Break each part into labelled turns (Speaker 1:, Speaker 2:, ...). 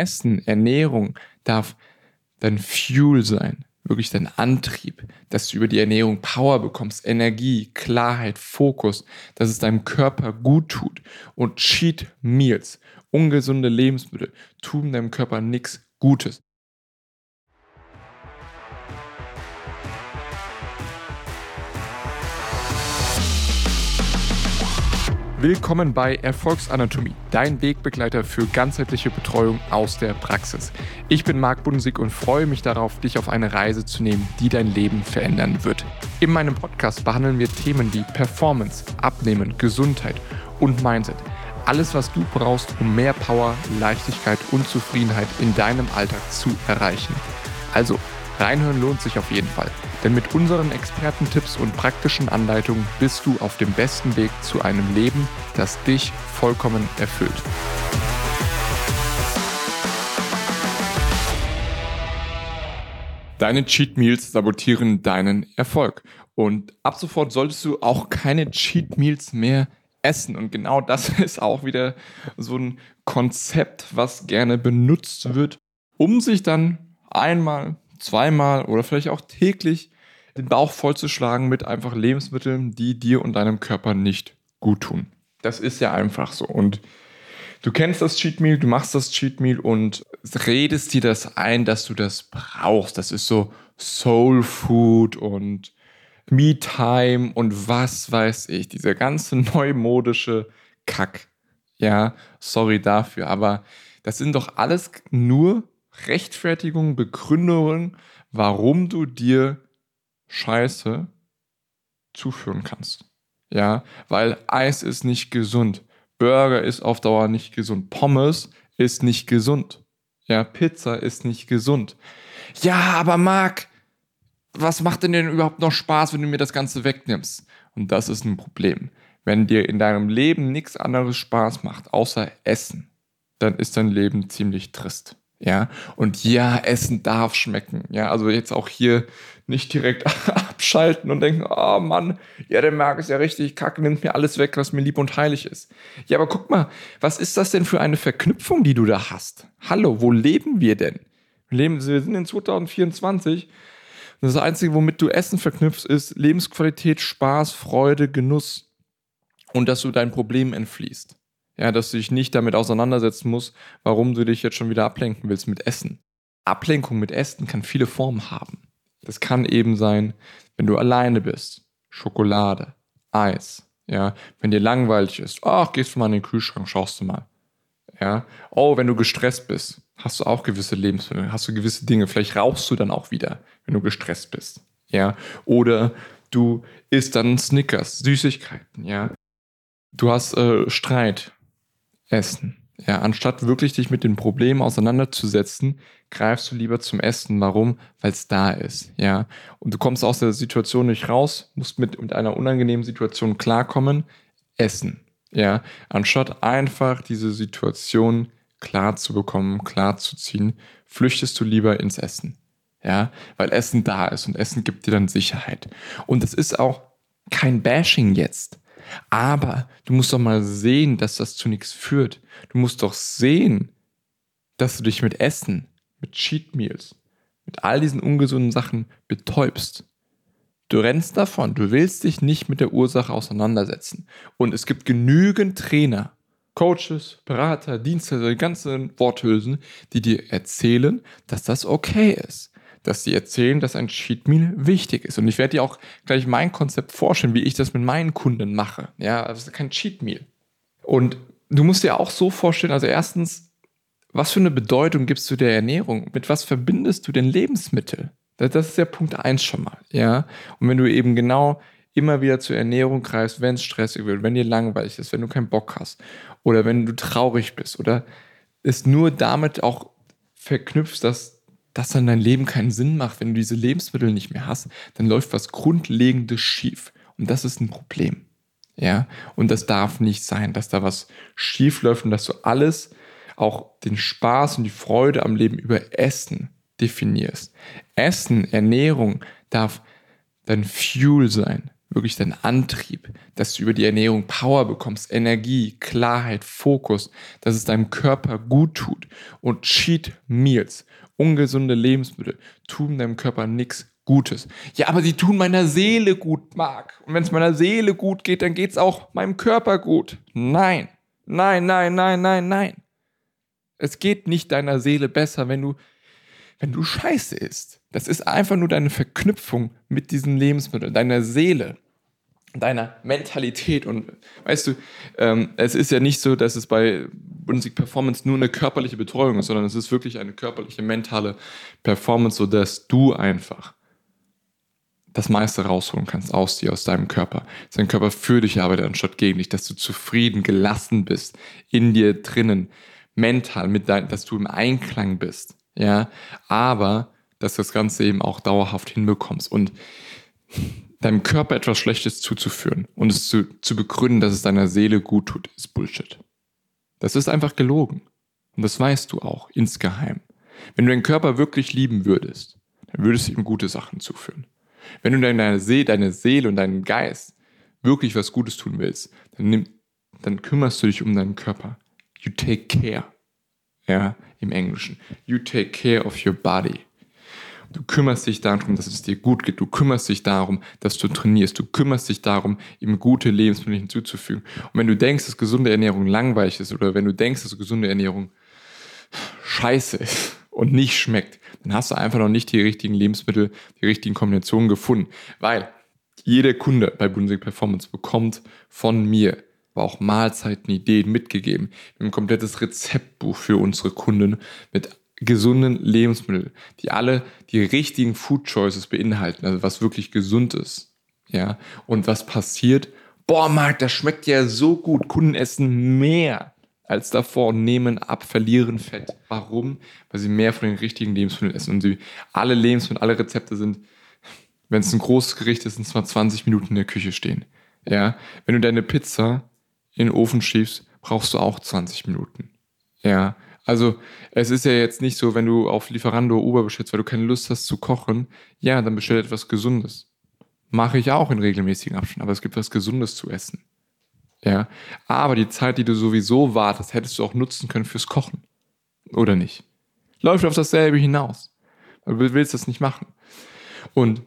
Speaker 1: Essen, Ernährung darf dein Fuel sein, wirklich dein Antrieb, dass du über die Ernährung Power bekommst, Energie, Klarheit, Fokus, dass es deinem Körper gut tut. Und Cheat Meals, ungesunde Lebensmittel, tun deinem Körper nichts Gutes. Willkommen bei Erfolgsanatomie, dein Wegbegleiter für ganzheitliche Betreuung aus der Praxis. Ich bin Marc Bunsig und freue mich darauf, dich auf eine Reise zu nehmen, die dein Leben verändern wird. In meinem Podcast behandeln wir Themen wie Performance, Abnehmen, Gesundheit und Mindset. Alles, was du brauchst, um mehr Power, Leichtigkeit und Zufriedenheit in deinem Alltag zu erreichen. Also, reinhören lohnt sich auf jeden Fall. Denn mit unseren Expertentipps und praktischen Anleitungen bist du auf dem besten Weg zu einem Leben, das dich vollkommen erfüllt. Deine Cheat Meals sabotieren deinen Erfolg. Und ab sofort solltest du auch keine Cheat Meals mehr essen. Und genau das ist auch wieder so ein Konzept, was gerne benutzt wird, um sich dann einmal, zweimal oder vielleicht auch täglich den Bauch vollzuschlagen mit einfach Lebensmitteln, die dir und deinem Körper nicht gut tun. Das ist ja einfach so. Und du kennst das Cheat Meal, du machst das Cheat Meal und redest dir das ein, dass du das brauchst. Das ist so Soul Food und Me Time und was weiß ich. Dieser ganze neumodische Kack. Ja, sorry dafür, aber das sind doch alles nur Rechtfertigungen, Begründungen, warum du dir Scheiße zuführen kannst. Ja, weil Eis ist nicht gesund. Burger ist auf Dauer nicht gesund. Pommes ist nicht gesund. Ja, Pizza ist nicht gesund. Ja, aber Marc, was macht denn denn überhaupt noch Spaß, wenn du mir das Ganze wegnimmst? Und das ist ein Problem. Wenn dir in deinem Leben nichts anderes Spaß macht, außer Essen, dann ist dein Leben ziemlich trist. Ja, und ja, Essen darf schmecken. Ja, also jetzt auch hier nicht direkt abschalten und denken, oh Mann, ja, der Marc ist ja richtig kacke, nimmt mir alles weg, was mir lieb und heilig ist. Ja, aber guck mal, was ist das denn für eine Verknüpfung, die du da hast? Hallo, wo leben wir denn? Wir, leben, wir sind in 2024. Das Einzige, womit du Essen verknüpfst, ist Lebensqualität, Spaß, Freude, Genuss und dass du dein Problem entfließt. Ja, dass du dich nicht damit auseinandersetzen musst, warum du dich jetzt schon wieder ablenken willst mit Essen. Ablenkung mit Essen kann viele Formen haben. Das kann eben sein, wenn du alleine bist. Schokolade, Eis. Ja, wenn dir langweilig ist, ach, gehst du mal in den Kühlschrank, schaust du mal. Ja, oh, wenn du gestresst bist, hast du auch gewisse Lebensmittel, hast du gewisse Dinge. Vielleicht rauchst du dann auch wieder, wenn du gestresst bist. Ja, oder du isst dann Snickers, Süßigkeiten. Ja, du hast äh, Streit, Essen. Ja, anstatt wirklich dich mit den Problemen auseinanderzusetzen, greifst du lieber zum Essen. Warum? Weil es da ist. Ja, und du kommst aus der Situation nicht raus, musst mit, mit einer unangenehmen Situation klarkommen. Essen. Ja, anstatt einfach diese Situation klar zu bekommen, klar zu ziehen, flüchtest du lieber ins Essen. Ja, weil Essen da ist und Essen gibt dir dann Sicherheit. Und es ist auch kein Bashing jetzt. Aber du musst doch mal sehen, dass das zu nichts führt. Du musst doch sehen, dass du dich mit Essen, mit Cheat Meals, mit all diesen ungesunden Sachen betäubst. Du rennst davon, du willst dich nicht mit der Ursache auseinandersetzen. Und es gibt genügend Trainer, Coaches, Berater, Dienstleister, die ganzen Worthülsen, die dir erzählen, dass das okay ist dass sie erzählen, dass ein Cheat Meal wichtig ist. Und ich werde dir auch gleich mein Konzept vorstellen, wie ich das mit meinen Kunden mache. Ja, ist kein Cheat Meal. Und du musst dir auch so vorstellen, also erstens, was für eine Bedeutung gibst du der Ernährung? Mit was verbindest du denn Lebensmittel? Das ist der Punkt eins schon mal, ja. Und wenn du eben genau immer wieder zur Ernährung greifst, wenn es stressig wird, wenn dir langweilig ist, wenn du keinen Bock hast oder wenn du traurig bist oder es nur damit auch verknüpfst, dass dass dann dein Leben keinen Sinn macht, wenn du diese Lebensmittel nicht mehr hast, dann läuft was Grundlegendes schief. Und das ist ein Problem. Ja, und das darf nicht sein, dass da was schief läuft und dass du alles, auch den Spaß und die Freude am Leben über Essen definierst. Essen, Ernährung darf dein Fuel sein, wirklich dein Antrieb, dass du über die Ernährung Power bekommst, Energie, Klarheit, Fokus, dass es deinem Körper gut tut. Und Cheat Meals, ungesunde Lebensmittel, tun deinem Körper nichts Gutes. Ja, aber sie tun meiner Seele gut, Marc. Und wenn es meiner Seele gut geht, dann geht es auch meinem Körper gut. Nein, nein, nein, nein, nein, nein. Es geht nicht deiner Seele besser, wenn du, wenn du Scheiße isst. Das ist einfach nur deine Verknüpfung mit diesen Lebensmitteln, deiner Seele, deiner Mentalität. Und weißt du, ähm, es ist ja nicht so, dass es bei Bundesliga Performance nur eine körperliche Betreuung ist, sondern es ist wirklich eine körperliche, mentale Performance, sodass du einfach das meiste rausholen kannst aus dir, aus deinem Körper. Dass dein Körper für dich arbeitet anstatt gegen dich, dass du zufrieden, gelassen bist, in dir drinnen, mental, mit dein, dass du im Einklang bist. Ja, aber dass das Ganze eben auch dauerhaft hinbekommst und deinem Körper etwas Schlechtes zuzuführen und es zu, zu begründen, dass es deiner Seele gut tut, ist Bullshit. Das ist einfach gelogen. Und das weißt du auch insgeheim. Wenn du deinen Körper wirklich lieben würdest, dann würdest du ihm gute Sachen zuführen. Wenn du deine, See, deine Seele und deinen Geist wirklich was Gutes tun willst, dann, nimm, dann kümmerst du dich um deinen Körper. You take care. Ja, im Englischen. You take care of your body. Du kümmerst dich darum, dass es dir gut geht. Du kümmerst dich darum, dass du trainierst. Du kümmerst dich darum, ihm gute Lebensmittel hinzuzufügen. Und wenn du denkst, dass gesunde Ernährung langweilig ist oder wenn du denkst, dass gesunde Ernährung scheiße ist und nicht schmeckt, dann hast du einfach noch nicht die richtigen Lebensmittel, die richtigen Kombinationen gefunden. Weil jeder Kunde bei Bundesliga Performance bekommt von mir aber auch Mahlzeiten, Ideen mitgegeben. Wir haben ein komplettes Rezeptbuch für unsere Kunden mit gesunden Lebensmitteln, die alle die richtigen Food Choices beinhalten, also was wirklich gesund ist. Ja, und was passiert? Boah, Marc, das schmeckt ja so gut. Kunden essen mehr als davor und nehmen ab, verlieren Fett. Warum? Weil sie mehr von den richtigen Lebensmitteln essen und sie alle Lebensmittel, alle Rezepte sind, wenn es ein großes Gericht ist, sind zwar 20 Minuten in der Küche stehen. Ja, wenn du deine Pizza in den Ofen schiebst, brauchst du auch 20 Minuten. Ja, also es ist ja jetzt nicht so, wenn du auf Lieferando Uber bestellst, weil du keine Lust hast zu kochen, ja, dann bestell etwas Gesundes. Mache ich auch in regelmäßigen Abständen, aber es gibt was Gesundes zu essen. Ja, aber die Zeit, die du sowieso wartest, hättest du auch nutzen können fürs Kochen. Oder nicht? Läuft auf dasselbe hinaus. Du willst das nicht machen. Und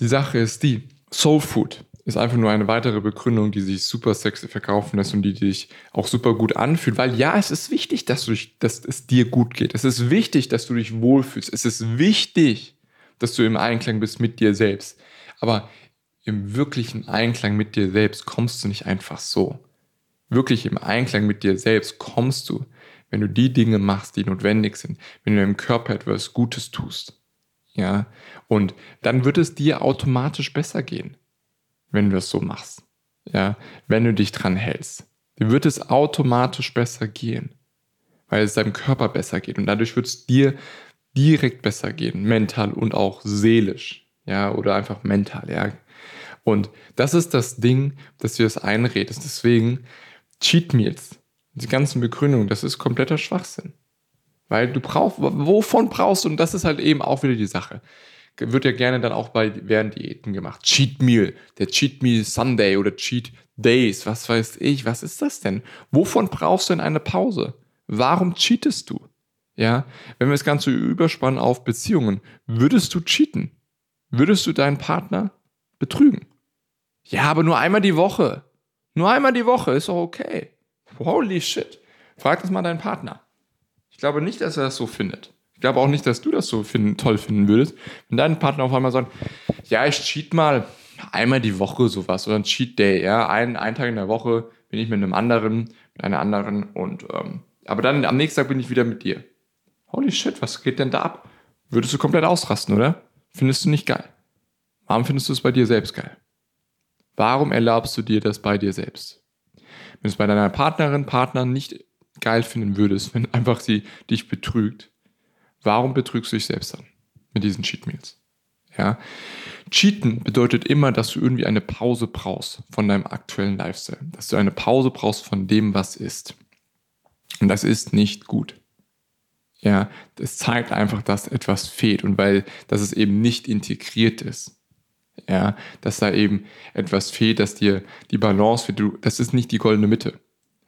Speaker 1: die Sache ist die, Soul Food ist einfach nur eine weitere Begründung, die sich super sexy verkaufen lässt und die dich auch super gut anfühlt. Weil ja, es ist wichtig, dass, du dich, dass es dir gut geht. Es ist wichtig, dass du dich wohlfühlst. Es ist wichtig, dass du im Einklang bist mit dir selbst. Aber im wirklichen Einklang mit dir selbst kommst du nicht einfach so. Wirklich im Einklang mit dir selbst kommst du, wenn du die Dinge machst, die notwendig sind, wenn du deinem Körper etwas Gutes tust. Ja, und dann wird es dir automatisch besser gehen wenn du es so machst. Ja, wenn du dich dran hältst. Dir wird es automatisch besser gehen, weil es deinem Körper besser geht und dadurch wird es dir direkt besser gehen, mental und auch seelisch, ja, oder einfach mental, ja. Und das ist das Ding, dass du das einredest. Deswegen Cheat Meals, die ganzen Begründungen, das ist kompletter Schwachsinn. Weil du brauchst, wovon brauchst du, und das ist halt eben auch wieder die Sache wird ja gerne dann auch bei während Diäten gemacht. Cheat Meal, der Cheat Meal Sunday oder Cheat Days, was weiß ich, was ist das denn? Wovon brauchst du denn eine Pause? Warum cheatest du? Ja, wenn wir das Ganze überspannen auf Beziehungen, würdest du cheaten? Würdest du deinen Partner betrügen? Ja, aber nur einmal die Woche. Nur einmal die Woche ist doch okay. Holy shit. Frag das mal deinen Partner. Ich glaube nicht, dass er das so findet glaube auch nicht, dass du das so finden, toll finden würdest, wenn dein Partner auf einmal sagt, ja, ich cheat mal einmal die Woche sowas oder ein Cheat Day, ja, ein, ein Tag in der Woche bin ich mit einem anderen, mit einer anderen und ähm, aber dann am nächsten Tag bin ich wieder mit dir. Holy shit, was geht denn da ab? Würdest du komplett ausrasten, oder? Findest du nicht geil? Warum findest du es bei dir selbst geil? Warum erlaubst du dir das bei dir selbst? Wenn du es bei deiner Partnerin, Partner nicht geil finden würdest, wenn einfach sie dich betrügt, Warum betrügst du dich selbst dann mit diesen Cheat Meals? Ja. Cheaten bedeutet immer, dass du irgendwie eine Pause brauchst von deinem aktuellen Lifestyle. Dass du eine Pause brauchst von dem, was ist. Und das ist nicht gut. Ja, das zeigt einfach, dass etwas fehlt und weil, dass es eben nicht integriert ist. Ja, dass da eben etwas fehlt, dass dir die Balance, wie du, das ist nicht die goldene Mitte.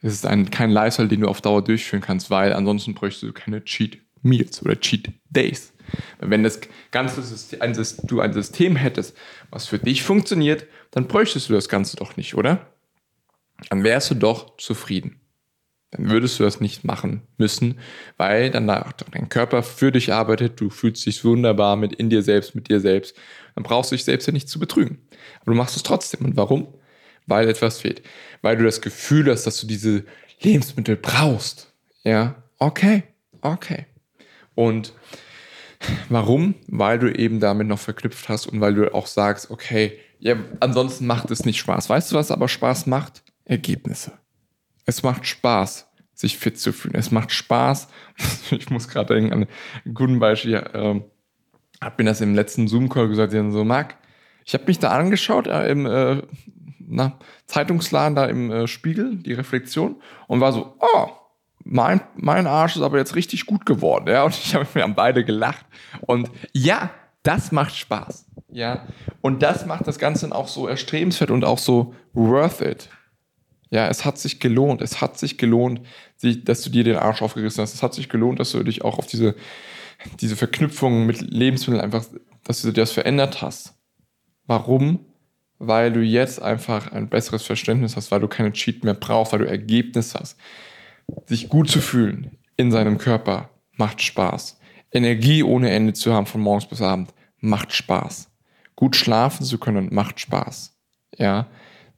Speaker 1: Es ist ein, kein Lifestyle, den du auf Dauer durchführen kannst, weil ansonsten bräuchtest du keine Cheat Meals oder Cheat Days. Wenn das ganze System, ein, du ein System hättest, was für dich funktioniert, dann bräuchtest du das Ganze doch nicht, oder? Dann wärst du doch zufrieden. Dann würdest du das nicht machen müssen, weil dann dein Körper für dich arbeitet, du fühlst dich wunderbar mit in dir selbst, mit dir selbst. Dann brauchst du dich selbst ja nicht zu betrügen. Aber du machst es trotzdem. Und warum? Weil etwas fehlt. Weil du das Gefühl hast, dass du diese Lebensmittel brauchst. Ja, okay, okay. Und warum? Weil du eben damit noch verknüpft hast und weil du auch sagst, okay, ja, ansonsten macht es nicht Spaß. Weißt du, was aber Spaß macht? Ergebnisse. Es macht Spaß, sich fit zu fühlen. Es macht Spaß. Ich muss gerade denken an ein guten Beispiel. Ähm, hab mir das im letzten Zoom-Call gesagt, haben so, Marc, ich habe mich da angeschaut äh, im äh, na, Zeitungsladen da im äh, Spiegel, die Reflexion, und war so, oh, mein, mein Arsch ist aber jetzt richtig gut geworden. Ja? Und ich habe mir an beide gelacht. Und ja, das macht Spaß. Ja. Und das macht das Ganze auch so erstrebenswert und auch so worth it. Ja, es hat sich gelohnt. Es hat sich gelohnt, dass du dir den Arsch aufgerissen hast. Es hat sich gelohnt, dass du dich auch auf diese, diese Verknüpfung mit Lebensmitteln einfach, dass du dir das verändert hast. Warum? Weil du jetzt einfach ein besseres Verständnis hast, weil du keine Cheat mehr brauchst, weil du Ergebnis hast. Sich gut zu fühlen in seinem Körper macht Spaß. Energie ohne Ende zu haben von morgens bis abend macht Spaß. Gut schlafen zu können macht Spaß. Ja,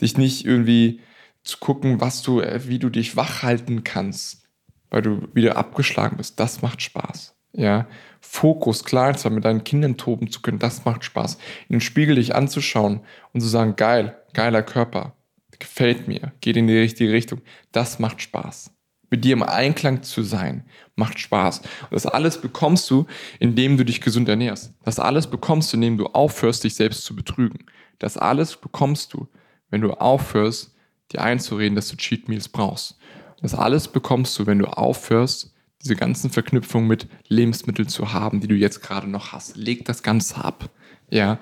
Speaker 1: dich nicht irgendwie zu gucken, was du, äh, wie du dich wach halten kannst, weil du wieder abgeschlagen bist, das macht Spaß. Ja, Fokus klar haben, mit deinen Kindern toben zu können, das macht Spaß. In den Spiegel dich anzuschauen und zu sagen, geil, geiler Körper, gefällt mir, geht in die richtige Richtung, das macht Spaß. Mit dir im Einklang zu sein, macht Spaß. Und das alles bekommst du, indem du dich gesund ernährst. Das alles bekommst du, indem du aufhörst, dich selbst zu betrügen. Das alles bekommst du, wenn du aufhörst, dir einzureden, dass du Cheat Meals brauchst. Das alles bekommst du, wenn du aufhörst, diese ganzen Verknüpfungen mit Lebensmitteln zu haben, die du jetzt gerade noch hast. Leg das Ganze ab. Ja.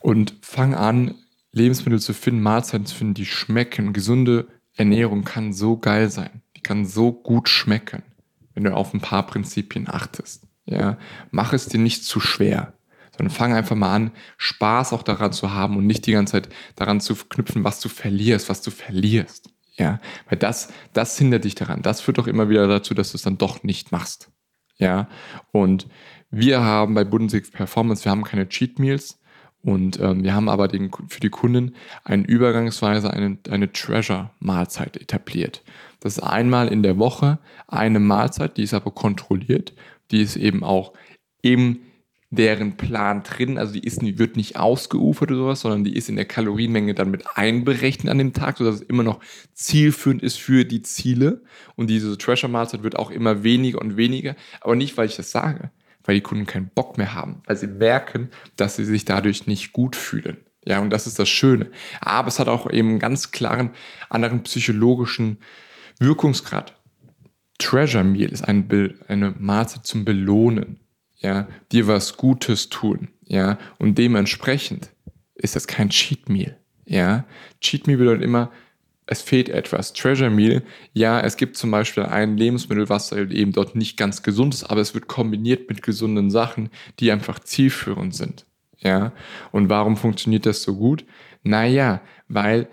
Speaker 1: Und fang an, Lebensmittel zu finden, Mahlzeiten zu finden, die schmecken. Gesunde Ernährung kann so geil sein. Kann so gut schmecken, wenn du auf ein paar Prinzipien achtest. Ja. Mach es dir nicht zu schwer sondern fang einfach mal an, Spaß auch daran zu haben und nicht die ganze Zeit daran zu knüpfen, was du verlierst, was du verlierst. Ja, weil das, das hindert dich daran. Das führt doch immer wieder dazu, dass du es dann doch nicht machst. Ja, und wir haben bei Bundesliga Performance, wir haben keine Cheat Meals und ähm, wir haben aber den, für die Kunden eine übergangsweise eine, eine Treasure-Mahlzeit etabliert. Das ist einmal in der Woche eine Mahlzeit, die ist aber kontrolliert, die ist eben auch im deren Plan drin. Also die ist, die wird nicht ausgeufert oder sowas, sondern die ist in der Kalorienmenge dann mit einberechnet an dem Tag, sodass es immer noch zielführend ist für die Ziele. Und diese Treasure-Mahlzeit wird auch immer weniger und weniger. Aber nicht, weil ich das sage, weil die Kunden keinen Bock mehr haben, weil sie merken, dass sie sich dadurch nicht gut fühlen. Ja, und das ist das Schöne. Aber es hat auch eben einen ganz klaren anderen psychologischen Wirkungsgrad. Treasure Meal ist ein eine Mahlzeit zum Belohnen ja, dir was Gutes tun, ja, und dementsprechend ist das kein Cheat Meal, ja. Cheat Meal bedeutet immer, es fehlt etwas. Treasure Meal, ja, es gibt zum Beispiel ein Lebensmittel, was halt eben dort nicht ganz gesund ist, aber es wird kombiniert mit gesunden Sachen, die einfach zielführend sind, ja. Und warum funktioniert das so gut? Naja, weil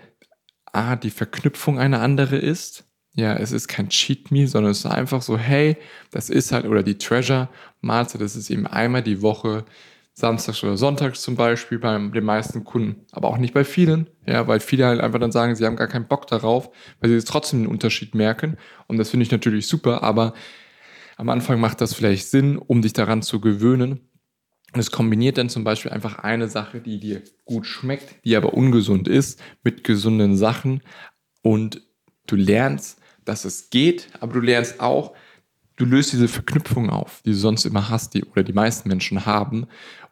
Speaker 1: A, die Verknüpfung eine andere ist, ja, es ist kein Cheat Meal, sondern es ist einfach so, hey, das ist halt, oder die Treasure Mahlzeit, das ist eben einmal die Woche, samstags oder sonntags zum Beispiel bei den meisten Kunden, aber auch nicht bei vielen, ja, weil viele halt einfach dann sagen, sie haben gar keinen Bock darauf, weil sie jetzt trotzdem den Unterschied merken und das finde ich natürlich super, aber am Anfang macht das vielleicht Sinn, um dich daran zu gewöhnen. Und es kombiniert dann zum Beispiel einfach eine Sache, die dir gut schmeckt, die aber ungesund ist, mit gesunden Sachen und du lernst, dass es geht, aber du lernst auch, du löst diese Verknüpfung auf, die du sonst immer hast, die oder die meisten Menschen haben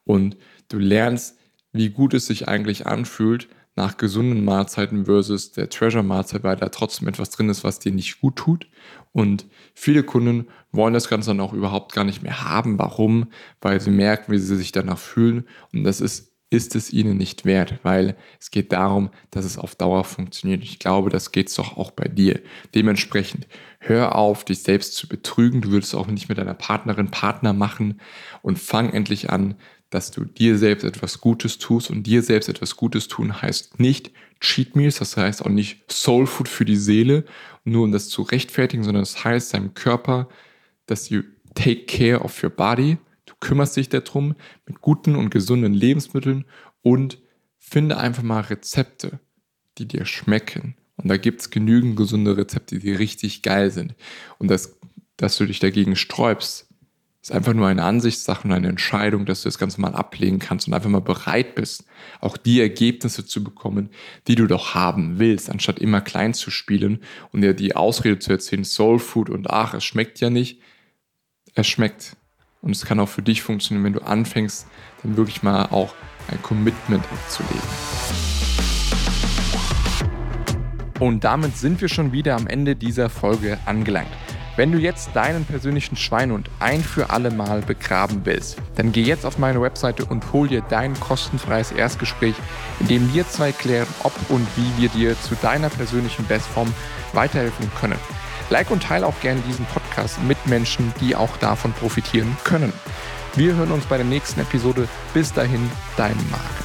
Speaker 1: und du lernst, wie gut es sich eigentlich anfühlt nach gesunden Mahlzeiten versus der Treasure-Mahlzeit, weil da trotzdem etwas drin ist, was dir nicht gut tut. Und viele Kunden wollen das Ganze dann auch überhaupt gar nicht mehr haben. Warum? Weil sie merken, wie sie sich danach fühlen. Und das ist ist es ihnen nicht wert, weil es geht darum, dass es auf Dauer funktioniert. Ich glaube, das geht es doch auch bei dir. Dementsprechend hör auf, dich selbst zu betrügen. Du würdest auch nicht mit deiner Partnerin Partner machen und fang endlich an, dass du dir selbst etwas Gutes tust und dir selbst etwas Gutes tun heißt nicht Cheat Meals, das heißt auch nicht Soul Food für die Seele, nur um das zu rechtfertigen, sondern das heißt deinem Körper, dass you take care of your body, Du kümmerst dich darum mit guten und gesunden Lebensmitteln und finde einfach mal Rezepte, die dir schmecken. Und da gibt es genügend gesunde Rezepte, die richtig geil sind. Und das, dass du dich dagegen sträubst, ist einfach nur eine Ansichtssache und eine Entscheidung, dass du das Ganze mal ablegen kannst und einfach mal bereit bist, auch die Ergebnisse zu bekommen, die du doch haben willst, anstatt immer klein zu spielen und dir die Ausrede zu erzählen, Soul Food und ach, es schmeckt ja nicht. Es schmeckt. Und es kann auch für dich funktionieren, wenn du anfängst, dann wirklich mal auch ein Commitment abzulegen. Und damit sind wir schon wieder am Ende dieser Folge angelangt. Wenn du jetzt deinen persönlichen Schweinhund ein für alle Mal begraben willst, dann geh jetzt auf meine Webseite und hol dir dein kostenfreies Erstgespräch, in dem wir zwei klären, ob und wie wir dir zu deiner persönlichen Bestform weiterhelfen können. Like und teile auch gerne diesen Podcast mit Menschen, die auch davon profitieren können. Wir hören uns bei der nächsten Episode. Bis dahin, dein Marc.